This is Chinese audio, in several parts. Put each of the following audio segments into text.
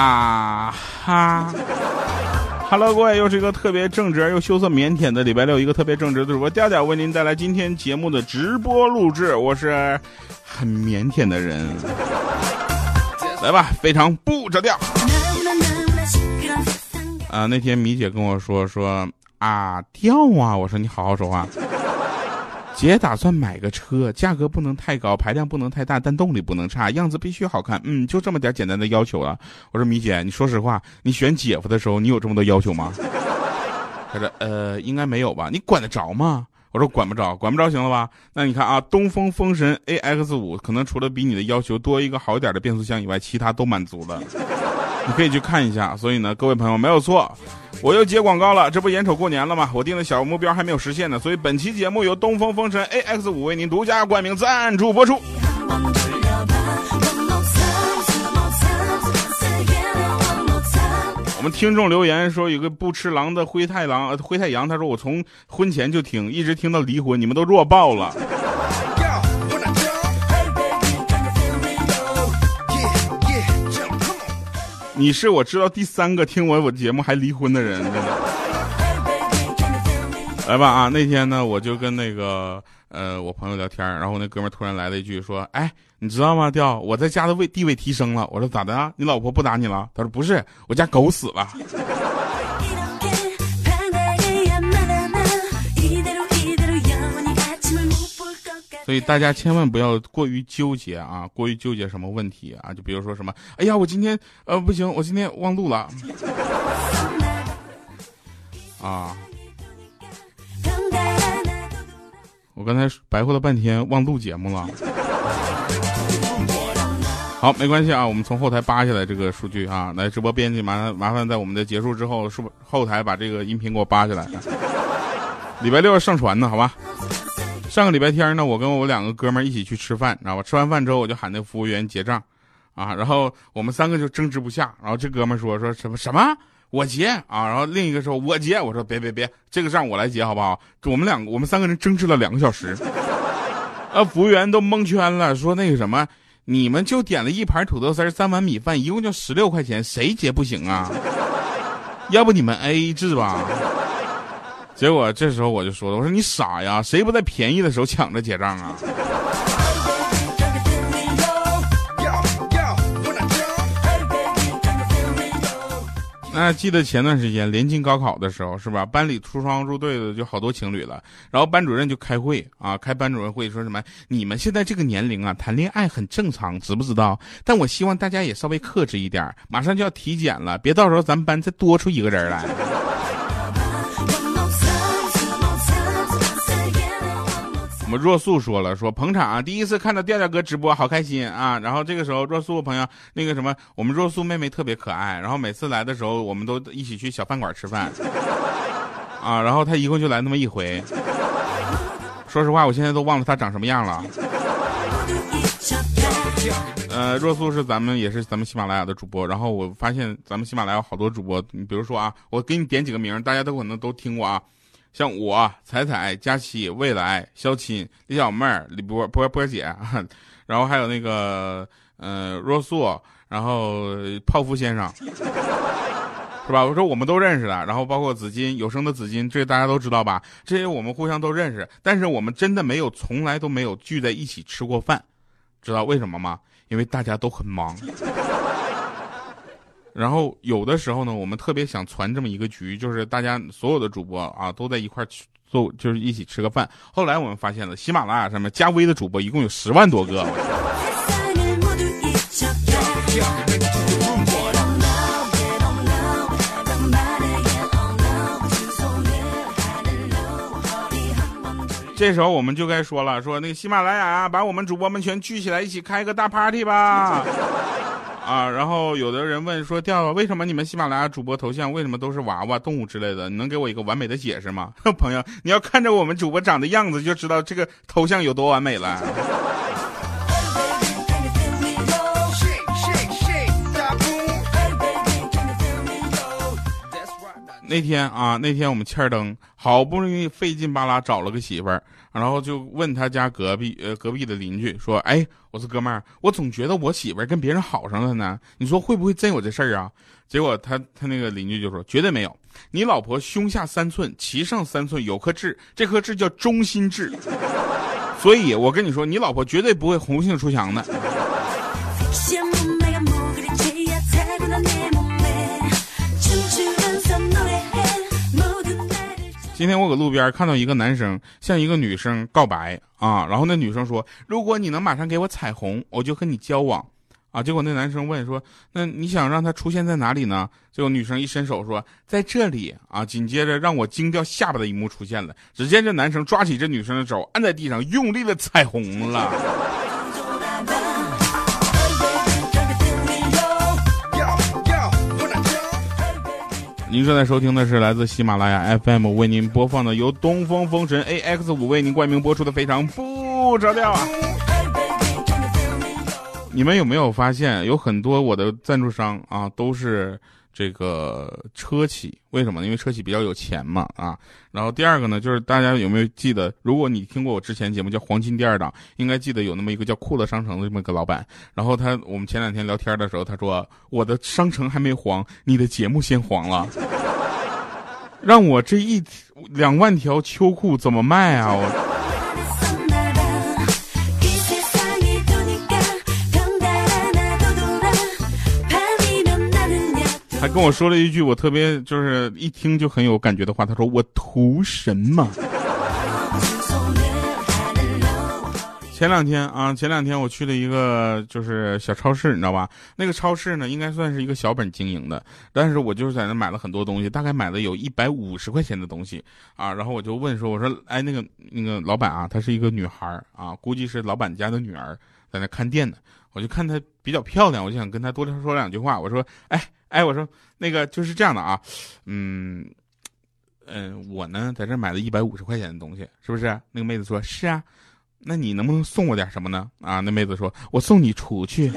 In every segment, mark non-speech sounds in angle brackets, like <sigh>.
啊哈，Hello，各位，又是一个特别正直又羞涩腼腆的礼拜六，一个特别正直的主播调调为您带来今天节目的直播录制。我是很腼腆的人，来吧，非常不着调。啊，那天米姐跟我说说啊调啊，我说你好好说话。姐打算买个车，价格不能太高，排量不能太大，但动力不能差，样子必须好看。嗯，就这么点简单的要求了。我说米姐，你说实话，你选姐夫的时候，你有这么多要求吗？他说呃，应该没有吧？你管得着吗？我说管不着，管不着行了吧？那你看啊，东风风神 A X 五可能除了比你的要求多一个好一点的变速箱以外，其他都满足了。可以去看一下。所以呢，各位朋友没有错。我又接广告了，这不眼瞅过年了吗？我定的小目标还没有实现呢，所以本期节目由东风风神 A X 五为您独家冠名赞助播出。我们听众留言说，有个不吃狼的灰太狼，灰太阳，他说我从婚前就听，一直听到离婚，你们都弱爆了。你是我知道第三个听我我节目还离婚的人，来吧啊！那天呢，我就跟那个呃我朋友聊天，然后那哥们突然来了一句说：“哎，你知道吗？调我在家的位地位提升了。”我说：“咋的啊？你老婆不打你了？”他说：“不是，我家狗死了。”所以大家千万不要过于纠结啊，过于纠结什么问题啊？就比如说什么，哎呀，我今天呃不行，我今天忘录了啊！我刚才白活了半天，忘录节目了。好，没关系啊，我们从后台扒下来这个数据啊，来直播编辑麻烦麻烦在我们的结束之后，是不后台把这个音频给我扒下来？礼拜六要上传呢，好吧？上个礼拜天呢，我跟我两个哥们一起去吃饭，知道吧？吃完饭之后，我就喊那服务员结账，啊，然后我们三个就争执不下，然后这哥们说说什么什么我结啊，然后另一个说我结，我说别别别，这个账我来结好不好？我们两个我们三个人争执了两个小时，啊，服务员都蒙圈了，说那个什么，你们就点了一盘土豆丝三碗米饭，一共就十六块钱，谁结不行啊？要不你们 A A 制吧？结果这时候我就说了，我说你傻呀，谁不在便宜的时候抢着结账啊？那记得前段时间临近高考的时候，是吧？班里出双入对的就好多情侣了，然后班主任就开会啊，开班主任会说什么？你们现在这个年龄啊，谈恋爱很正常，知不知道？但我希望大家也稍微克制一点，马上就要体检了，别到时候咱们班再多出一个人来。我们若素说了，说捧场啊，第一次看到调调哥直播，好开心啊！然后这个时候，若素朋友，那个什么，我们若素妹妹特别可爱，然后每次来的时候，我们都一起去小饭馆吃饭，啊，然后她一共就来那么一回。说实话，我现在都忘了她长什么样了。呃，若素是咱们也是咱们喜马拉雅的主播，然后我发现咱们喜马拉雅好多主播，你比如说啊，我给你点几个名，大家都可能都听过啊。像我、彩彩、佳琪、未来、肖钦、李小妹儿、李波波波姐，<laughs> 然后还有那个呃若素，然后泡芙先生，是吧？我说我们都认识的，然后包括紫金有声的紫金，这大家都知道吧？这些我们互相都认识，但是我们真的没有，从来都没有聚在一起吃过饭，知道为什么吗？因为大家都很忙。然后有的时候呢，我们特别想攒这么一个局，就是大家所有的主播啊都在一块去做，就是一起吃个饭。后来我们发现了，喜马拉雅上面加微的主播一共有十万多个。这时候我们就该说了，说那个喜马拉雅把我们主播们全聚起来，一起开个大 party 吧。啊，然后有的人问说：“调为什么你们喜马拉雅主播头像为什么都是娃娃、动物之类的？你能给我一个完美的解释吗？” <laughs> 朋友，你要看着我们主播长的样子，就知道这个头像有多完美了。那天啊，那天我们欠灯，好不容易费劲巴拉找了个媳妇儿，然后就问他家隔壁呃隔壁的邻居。说：“哎，我说哥们儿，我总觉得我媳妇儿跟别人好上了呢，你说会不会真有这事儿啊？”结果他他那个邻居就说：“绝对没有，你老婆胸下三寸，脐上三寸，有颗痣，这颗痣叫中心痣，<laughs> 所以我跟你说，你老婆绝对不会红杏出墙的。”今天我搁路边看到一个男生向一个女生告白啊，然后那女生说：“如果你能马上给我彩虹，我就和你交往。”啊，结果那男生问说：“那你想让他出现在哪里呢？”结果女生一伸手说：“在这里。”啊，紧接着让我惊掉下巴的一幕出现了，只见这男生抓起这女生的手，按在地上，用力的彩虹了。您正在收听的是来自喜马拉雅 FM 为您播放的由东风风神 AX 五为您冠名播出的非常不着调啊！你们有没有发现，有很多我的赞助商啊都是这个车企？为什么？因为车企比较有钱嘛啊！然后第二个呢，就是大家有没有记得，如果你听过我之前节目叫《黄金第二档》，应该记得有那么一个叫酷乐商城的这么一个老板。然后他，我们前两天聊天的时候，他说我的商城还没黄，你的节目先黄了，<laughs> 让我这一两万条秋裤怎么卖啊？我。还跟我说了一句我特别就是一听就很有感觉的话，他说我图什么？前两天啊，前两天我去了一个就是小超市，你知道吧？那个超市呢，应该算是一个小本经营的，但是我就是在那买了很多东西，大概买了有一百五十块钱的东西啊。然后我就问说，我说，哎，那个那个老板啊，她是一个女孩啊，估计是老板家的女儿，在那看店呢。我就看她比较漂亮，我就想跟她多说两句话。我说，哎。哎，我说那个就是这样的啊，嗯，嗯，我呢在这买了一百五十块钱的东西，是不是？那个妹子说是啊，那你能不能送我点什么呢？啊，那妹子说，我送你出去。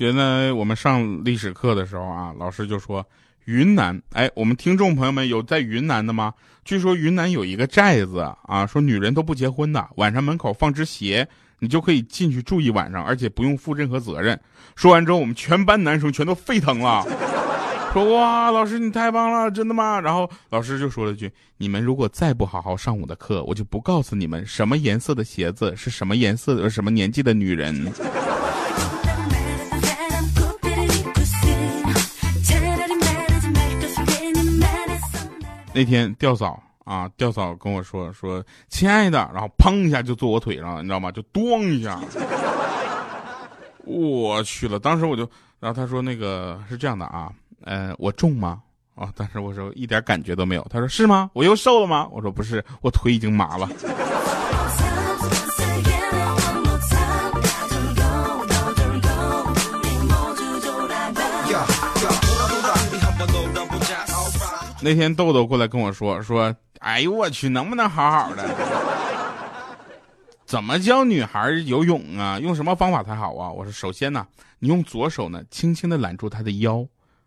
觉得我们上历史课的时候啊，老师就说云南，哎，我们听众朋友们有在云南的吗？据说云南有一个寨子啊，说女人都不结婚的，晚上门口放只鞋，你就可以进去住一晚上，而且不用负任何责任。说完之后，我们全班男生全都沸腾了，说哇，老师你太棒了，真的吗？然后老师就说了句，你们如果再不好好上我的课，我就不告诉你们什么颜色的鞋子是什么颜色的什么年纪的女人。那天吊嫂啊，吊嫂跟我说说，亲爱的，然后砰一下就坐我腿上了，你知道吗？就咣一下，<laughs> 我去了。当时我就，然后他说那个是这样的啊，呃，我重吗？啊，当时我说一点感觉都没有。他说是吗？我又瘦了吗？我说不是，我腿已经麻了。那天豆豆过来跟我说说，哎呦我去，能不能好好的？怎么教女孩游泳啊？用什么方法才好啊？我说，首先呢，你用左手呢，轻轻的揽住她的腰，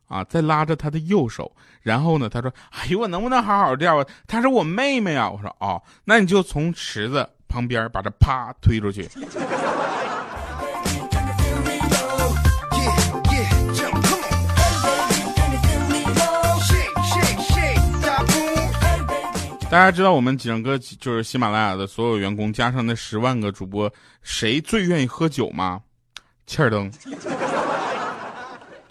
啊，再拉着她的右手，然后呢，他说，哎呦我能不能好好钓啊？她是我妹妹啊。我说，哦，那你就从池子旁边把她啪推出去。大家知道我们整个就是喜马拉雅的所有员工加上那十万个主播，谁最愿意喝酒吗？切尔登，知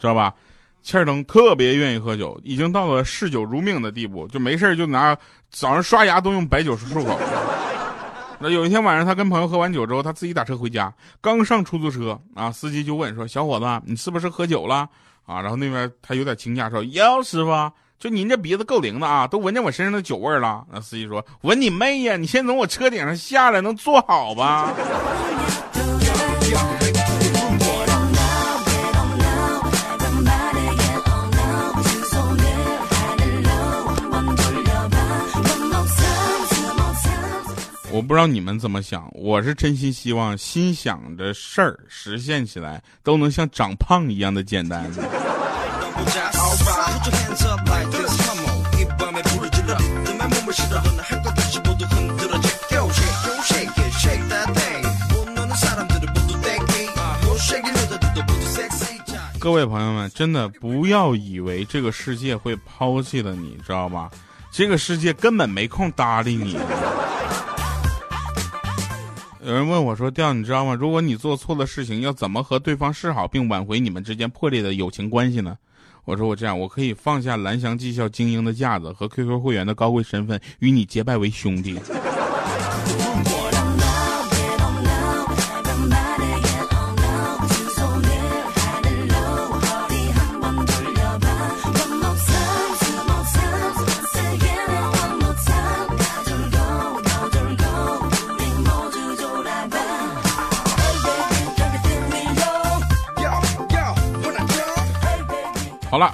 道吧？切尔登特别愿意喝酒，已经到了嗜酒如命的地步，就没事就拿早上刷牙都用白酒漱口。那有一天晚上，他跟朋友喝完酒之后，他自己打车回家，刚上出租车啊，司机就问说：“小伙子，你是不是喝酒了？”啊，然后那边他有点惊讶说：“哟，师傅。”就您这鼻子够灵的啊，都闻见我身上的酒味了。那司机说：“闻你妹呀！你先从我车顶上下来，能坐好吧？”我不知道你们怎么想，我是真心希望心想的事儿实现起来都能像长胖一样的简单的。各位朋友们，真的不要以为这个世界会抛弃了你，知道吧？这个世界根本没空搭理你。有人问我说：“调，你知道吗？如果你做错了事情，要怎么和对方示好，并挽回你们之间破裂的友情关系呢？”我说：“我这样，我可以放下蓝翔技校精英的架子和 QQ 会员的高贵身份，与你结拜为兄弟。”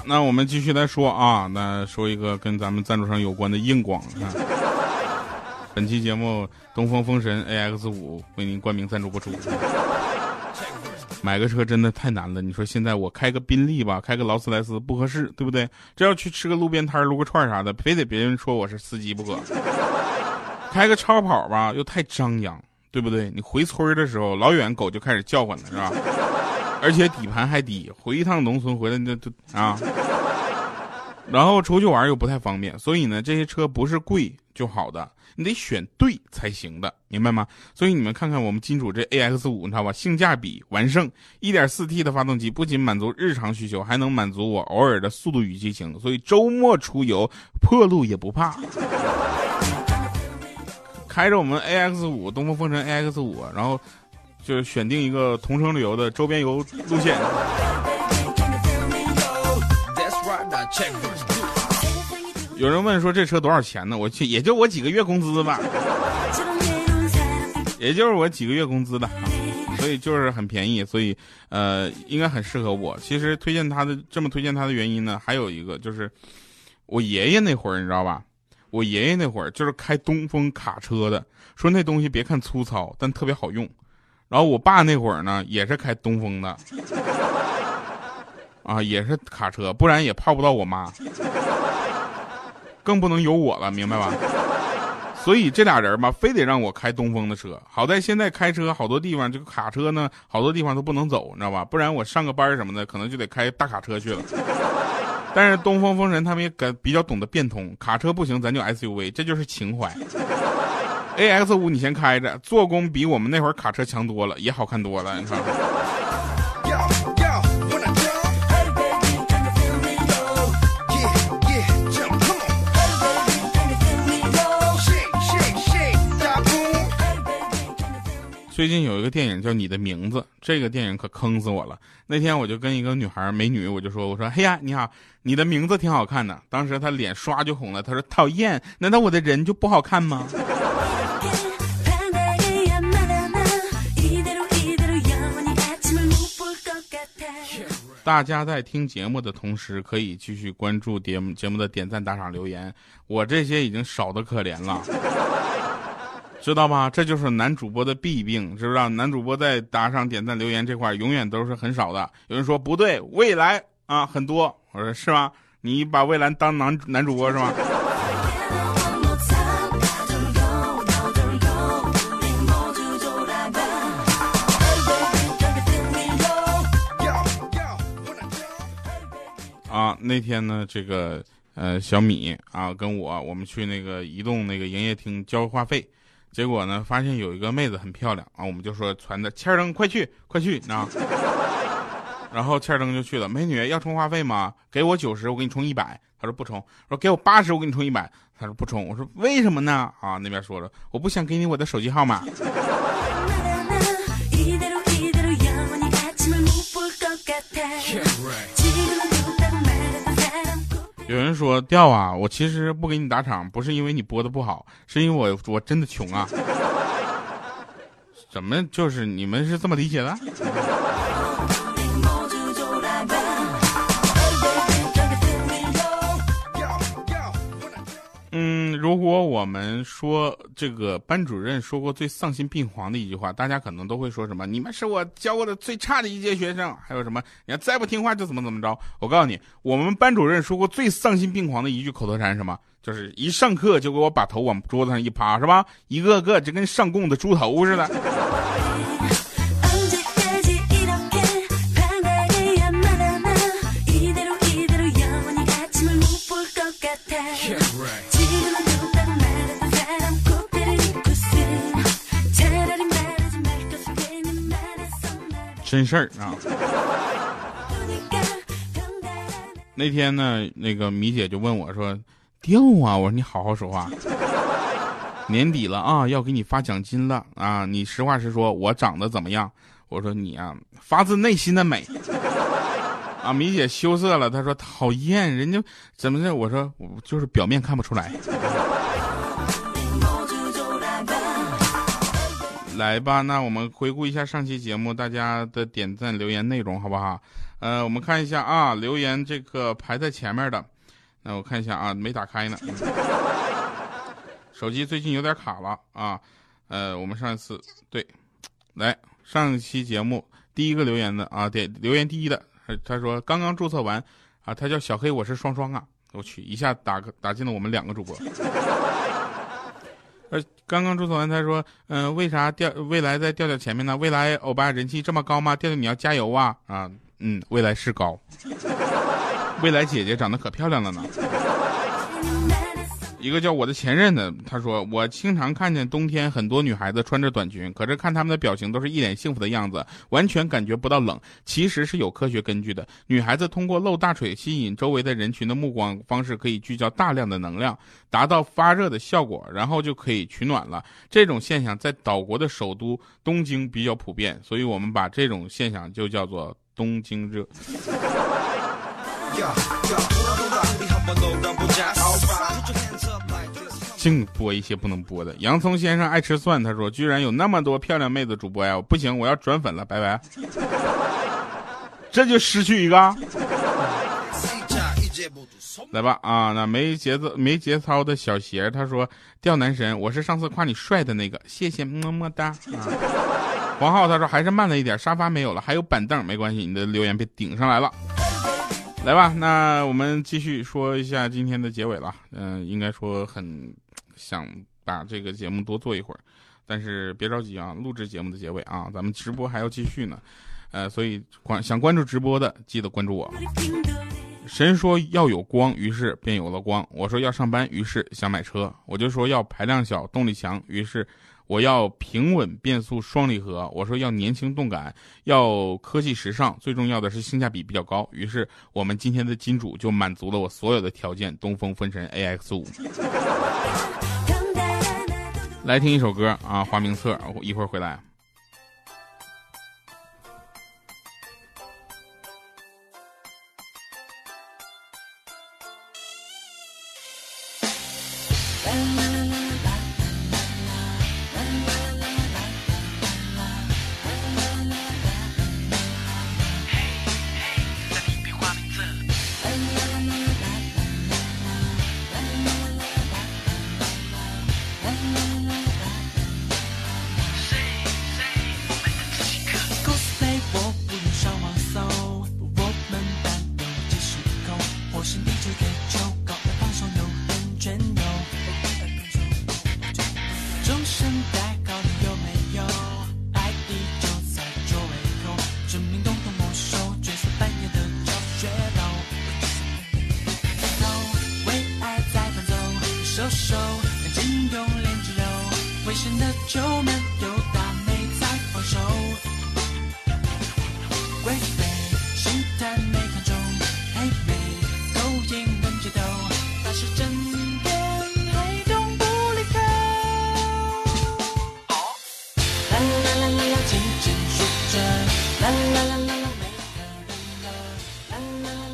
那我们继续来说啊，那说一个跟咱们赞助商有关的硬广啊。<laughs> 本期节目东风风神 AX 五为您冠名赞助播出。<laughs> 买个车真的太难了，你说现在我开个宾利吧，开个劳斯莱斯不合适，对不对？这要去吃个路边摊撸个串啥的，非得别人说我是司机不可。开个超跑吧，又太张扬，对不对？你回村的时候，老远狗就开始叫唤了，是吧？而且底盘还低，回一趟农村回来那都啊，然后出去玩又不太方便，所以呢，这些车不是贵就好的，你得选对才行的，明白吗？所以你们看看我们金主这 A X 五，你知道吧？性价比完胜，1.4T 的发动机不仅满足日常需求，还能满足我偶尔的速度与激情，所以周末出游破路也不怕。开着我们 A X 五，东风风神 A X 五，然后。就是选定一个同城旅游的周边游路线。有人问说这车多少钱呢？我去，也就我几个月工资吧，<laughs> 也就是我几个月工资的，所以就是很便宜，所以呃应该很适合我。其实推荐他的这么推荐他的原因呢，还有一个就是我爷爷那会儿你知道吧？我爷爷那会儿就是开东风卡车的，说那东西别看粗糙，但特别好用。然后我爸那会儿呢，也是开东风的，啊，也是卡车，不然也泡不到我妈，更不能有我了，明白吧？所以这俩人吧，非得让我开东风的车。好在现在开车好多地方，这个卡车呢，好多地方都不能走，你知道吧？不然我上个班什么的，可能就得开大卡车去了。但是东风风神他们也敢比较懂得变通，卡车不行，咱就 SUV，这就是情怀。A X 五，你先开着，做工比我们那会儿卡车强多了，也好看多了，你看。最近有一个电影叫《你的名字》，这个电影可坑死我了。那天我就跟一个女孩美女，我就说：“我说，嘿呀，你好，你的名字挺好看的。”当时她脸刷就红了，她说：“讨厌，难道我的人就不好看吗？”大家在听节目的同时，可以继续关注节目节目的点赞、打赏、留言。我这些已经少的可怜了，<laughs> 知道吧？这就是男主播的弊病，是不知道？男主播在打赏、点赞、留言这块永远都是很少的。有人说不对，未来啊很多。我说是吗？你把未来当男男主播是吗？那天呢，这个呃小米啊跟我我们去那个移动那个营业厅交话费，结果呢发现有一个妹子很漂亮啊，我们就说传的千儿登快去快去啊，然后欠儿登就去了，美女要充话费吗？给我九十，我给你充一百。他说不充，说给我八十，我给你充一百。他说不充，我说为什么呢？啊那边说了，我不想给你我的手机号码。有人说掉啊，我其实不给你打场，不是因为你播的不好，是因为我我真的穷啊。怎么就是你们是这么理解的？如如果我们说这个班主任说过最丧心病狂的一句话，大家可能都会说什么？你们是我教过的最差的一届学生。还有什么？你要再不听话就怎么怎么着？我告诉你，我们班主任说过最丧心病狂的一句口头禅是什么？就是一上课就给我把头往桌子上一趴，是吧？一个个就跟上供的猪头似的。真事儿啊！那天呢，那个米姐就问我说：“掉啊！”我说：“你好好说话。”年底了啊，要给你发奖金了啊！你实话实说，我长得怎么样？我说你啊，发自内心的美。啊，米姐羞涩了，她说：“讨厌，人家怎么着？”我说：“我就是表面看不出来。”来吧，那我们回顾一下上期节目大家的点赞留言内容，好不好？呃，我们看一下啊，留言这个排在前面的，那我看一下啊，没打开呢，<laughs> 手机最近有点卡了啊。呃，我们上一次对，来上一期节目第一个留言的啊，点留言第一的，他说刚刚注册完啊，他叫小黑，我是双双啊，我去一下打个打进了我们两个主播。呃，刚刚注册完，他说，嗯，为啥调未来在调调前面呢？未来欧巴人气这么高吗？调调你要加油啊！啊，嗯，未来是高，未来姐姐长得可漂亮了呢。一个叫我的前任的，他说我经常看见冬天很多女孩子穿着短裙，可是看她们的表情都是一脸幸福的样子，完全感觉不到冷。其实是有科学根据的，女孩子通过露大腿吸引周围的人群的目光方式，可以聚焦大量的能量，达到发热的效果，然后就可以取暖了。这种现象在岛国的首都东京比较普遍，所以我们把这种现象就叫做东京热。净播一些不能播的。洋葱先生爱吃蒜，他说：“居然有那么多漂亮妹子主播呀！不行，我要转粉了，拜拜。<laughs> ”这就失去一个。来吧啊，那没节奏、没节操的小鞋，他说：“掉男神，我是上次夸你帅的那个，谢谢么么哒。”王，浩他说：“还是慢了一点，沙发没有了，还有板凳，没关系，你的留言被顶上来了。”来吧，那我们继续说一下今天的结尾了。嗯，应该说很。想把这个节目多做一会儿，但是别着急啊，录制节目的结尾啊，咱们直播还要继续呢，呃，所以关想关注直播的记得关注我。神说要有光，于是便有了光。我说要上班，于是想买车。我就说要排量小，动力强，于是我要平稳变速双离合。我说要年轻动感，要科技时尚，最重要的是性价比比较高。于是我们今天的金主就满足了我所有的条件，东风风神 AX 五。<laughs> 来听一首歌啊，花名册，一会儿回来。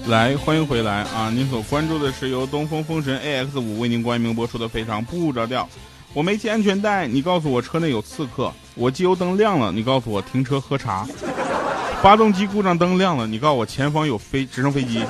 来，欢迎回来啊！您所关注的是由东风风神 AX 五为您冠名播出的《非常不着调》。我没系安全带，你告诉我车内有刺客；我机油灯亮了，你告诉我停车喝茶；发动机故障灯亮了，你告诉我前方有飞直升飞机。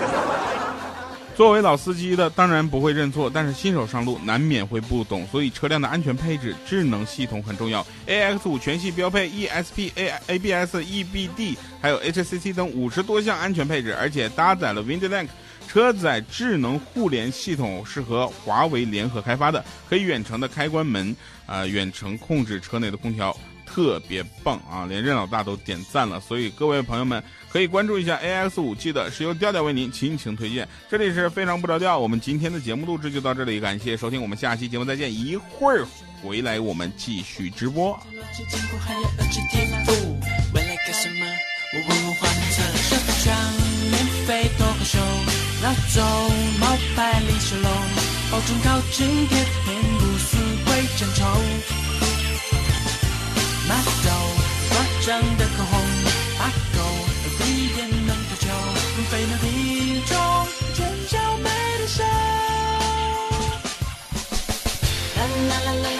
作为老司机的，当然不会认错，但是新手上路难免会不懂，所以车辆的安全配置、智能系统很重要。AX 五全系标配 ESP、A ABS、EBD，还有 HCC 等五十多项安全配置，而且搭载了 WindLink 车载智能互联系统，是和华为联合开发的，可以远程的开关门，啊，远程控制车内的空调。特别棒啊！连任老大都点赞了，所以各位朋友们可以关注一下 A X 五 G 的，是由调调为您倾情推荐。这里是非常不着调，我们今天的节目录制就到这里，感谢收听，我们下期节目再见。一会儿回来我们继续直播。马豆，夸张的口红，阿狗，鼻炎能脱臼，飞鸟体重，全脚没得手。啦啦啦啦啦，